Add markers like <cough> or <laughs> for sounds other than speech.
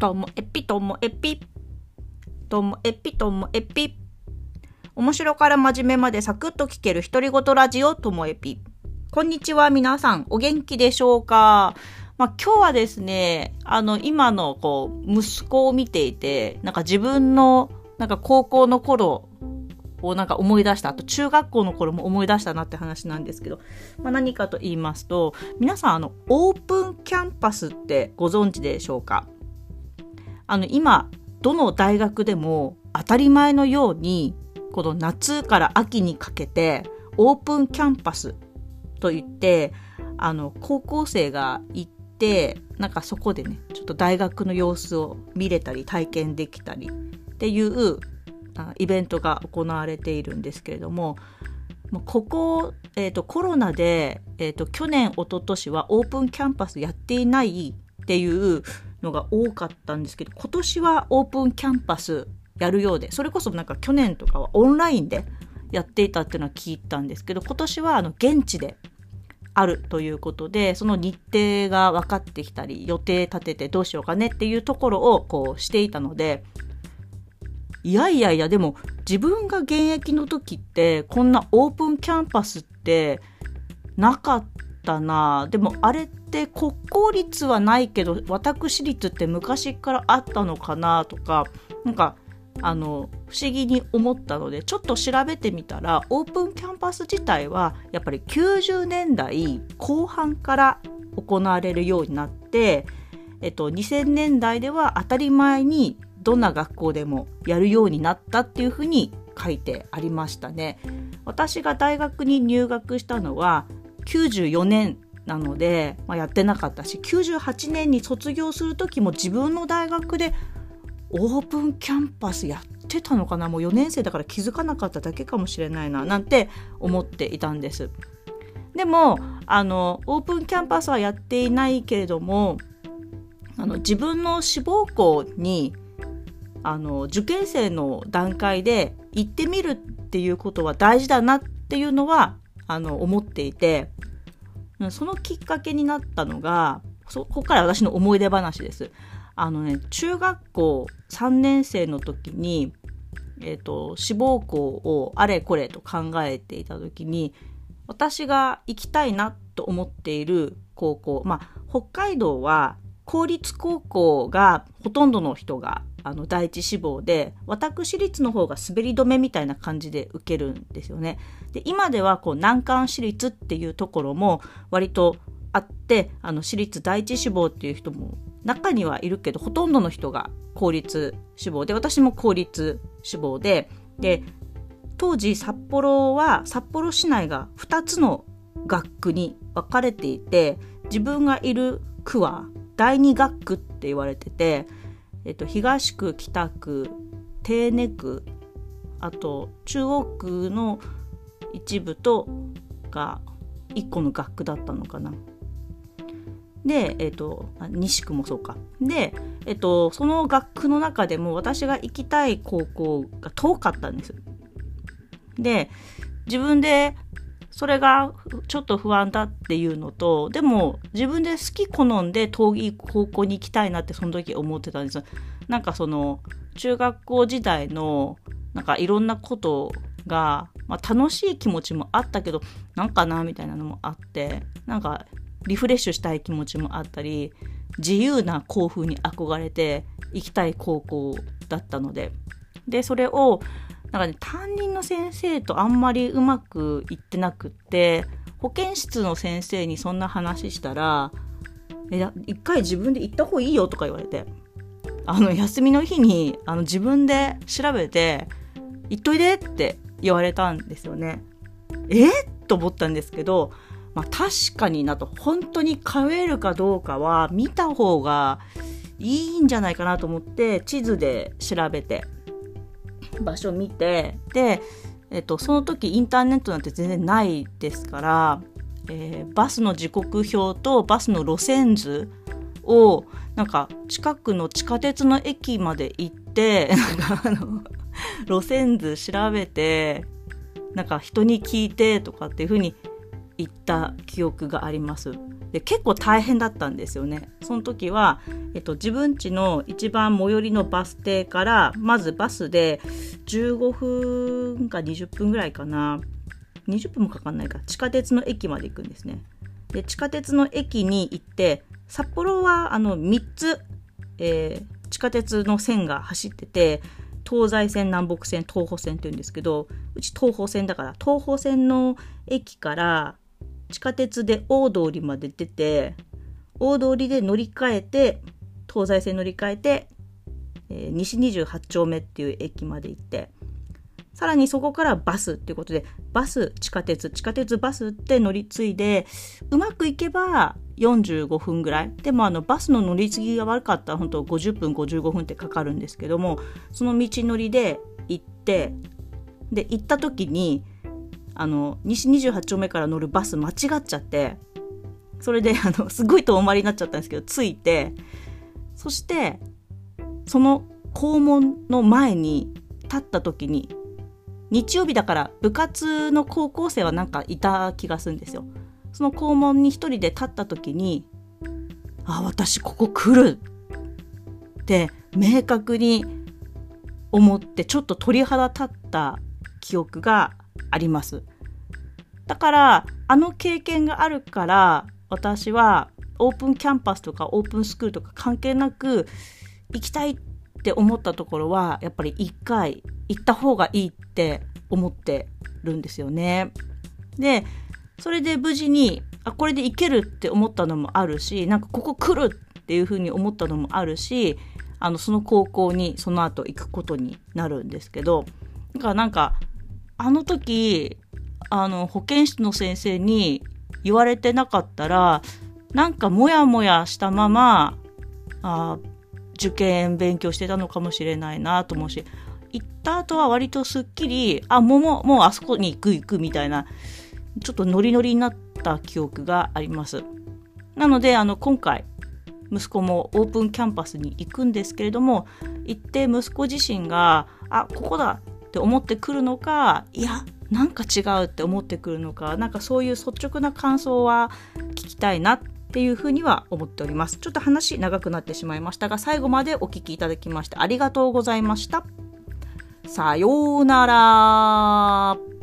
ともえぴともえぴ。ともえぴともえぴ。面白から真面目までサクッと聞ける独り言ラジオともえぴ。こんにちは皆さん、お元気でしょうか？まあ、今日はですね、あの、今の、こう、息子を見ていて、なんか自分の、なんか高校の頃をなんか思い出した。あと中学校の頃も思い出したなって話なんですけど、まあ、何かと言いますと、皆さんあの、オープンキャンパスってご存知でしょうか？あの、今、どの大学でも当たり前のように、この夏から秋にかけて、オープンキャンパスといって、あの、高校生が行って、なんかそこでね、ちょっと大学の様子を見れたり体験できたりっていうイベントが行われているんですけれども、ここ、えーと、コロナで、えーと、去年一昨年はオープンキャンパスやっていないっていうのが多かったんですけど今年はオープンキャンパスやるようでそれこそなんか去年とかはオンラインでやっていたっていうのは聞いたんですけど今年はあの現地であるということでその日程が分かってきたり予定立ててどうしようかねっていうところをこうしていたのでいやいやいやでも自分が現役の時ってこんなオープンキャンパスってなかったな。でもあれって国公立はないけど私立って昔からあったのかなとかなんかあの不思議に思ったのでちょっと調べてみたらオープンキャンパス自体はやっぱり90年代後半から行われるようになって、えっと、2000年代では当たり前にどんな学校でもやるようになったっていうふうに書いてありましたね。私が大学に入学したのは94年なので、まあ、やってなかったし98年に卒業する時も自分の大学でオープンキャンパスやってたのかなもう4年生だから気づかなかっただけかもしれないななんて思っていたんです。でもあのオープンキャンパスはやっていないけれどもあの自分の志望校にあの受験生の段階で行ってみるっていうことは大事だなっていうのはあの思っていてそのきっかけになったのがそこから私の思い出話です。あのね中学校3年生の時に、えーと、志望校をあれこれと考えていた時に私が行きたいなと思っている高校まあ北海道は公立高校がほとんどの人があの第一志望で私立の方が滑り止めみたいな感じで受けるんですよね。で今ではこう難関私立っていうところも割とあってあの私立第一志望っていう人も中にはいるけどほとんどの人が公立志望で私も公立志望でで当時札幌は札幌市内が2つの学区に分かれていて自分がいる区は第二学区って言われててえっと、東区北区手根区あと中央区の一部とが1個の学区だったのかな。で、えっと、西区もそうか。で、えっと、その学区の中でも私が行きたい高校が遠かったんです。で、自分でそれがちょっと不安だっていうのとでも自分で好き好んで遠い高校に行きたいなってその時思ってたんですなんかその中学校時代のなんかいろんなことが、まあ、楽しい気持ちもあったけどなんかなみたいなのもあってなんかリフレッシュしたい気持ちもあったり自由な校風に憧れて行きたい高校だったので。でそれをなんかね担任の先生とあんまりうまくいってなくって保健室の先生にそんな話したら「え一回自分で行った方がいいよ」とか言われてあの休みの日にあの自分で調べて「行っといで」って言われたんですよね。え？と思ったんですけど、まあ、確かになと。本当に通えるかどうかは見た方がいいんじゃないかなと思って地図で調べて。場所見てで、えっと、その時インターネットなんて全然ないですから、えー、バスの時刻表とバスの路線図をなんか近くの地下鉄の駅まで行ってなんかあの路線図調べてなんか人に聞いてとかっていう風に行った記憶があります。で結構大変だったんですよね。その時は、えっと、自分家の一番最寄りのバス停からまずバスで15分か20分ぐらいかな。20分もかかんないか。地下鉄の駅まで行くんですね。で地下鉄の駅に行って札幌はあの3つ、えー、地下鉄の線が走ってて東西線南北線東北線って言うんですけどうち東北線だから東北線の駅から地下鉄で大通りまで出て大通りで乗り換えて東西線乗り換えて、えー、西28丁目っていう駅まで行ってさらにそこからバスっていうことでバス地下鉄地下鉄バスって乗り継いでうまくいけば45分ぐらい。でもあのバスの乗り継ぎが悪かったら本当50分55分ってかかるんですけどもその道のりで行ってで行った時にあの西28丁目から乗るバス間違っちゃってそれであの <laughs> すごい遠回りになっちゃったんですけど着いてそしてその校門の前に立った時に日曜日だから部活の高校生はなんかいた気がするんですよ。その校門に一人で立った時にあ私ここ来るって明確に思ってちょっと鳥肌立った記憶があります。だからあの経験があるから私はオープンキャンパスとかオープンスクールとか関係なく行きたいって思ったところはやっぱり一回行った方がいいって思ってるんですよね。でそれで無事にあこれで行けるって思ったのもあるしなんかここ来るっていうふうに思ったのもあるしあのその高校にその後行くことになるんですけどだかなんかあの時あの保健室の先生に言われてなかったらなんかモヤモヤしたままあ受験勉強してたのかもしれないなと思うし行った後は割とすっきりあもうもうもうあそこに行く行くみたいなちょっとノリノリになった記憶があります。なのであの今回息子もオープンキャンパスに行くんですけれども行って息子自身があここだって思ってくるのかいやなんか違うって思ってくるのかなんかそういう率直な感想は聞きたいなっていうふうには思っております。ちょっと話長くなってしまいましたが最後までお聞きいただきましてありがとうございました。さようなら。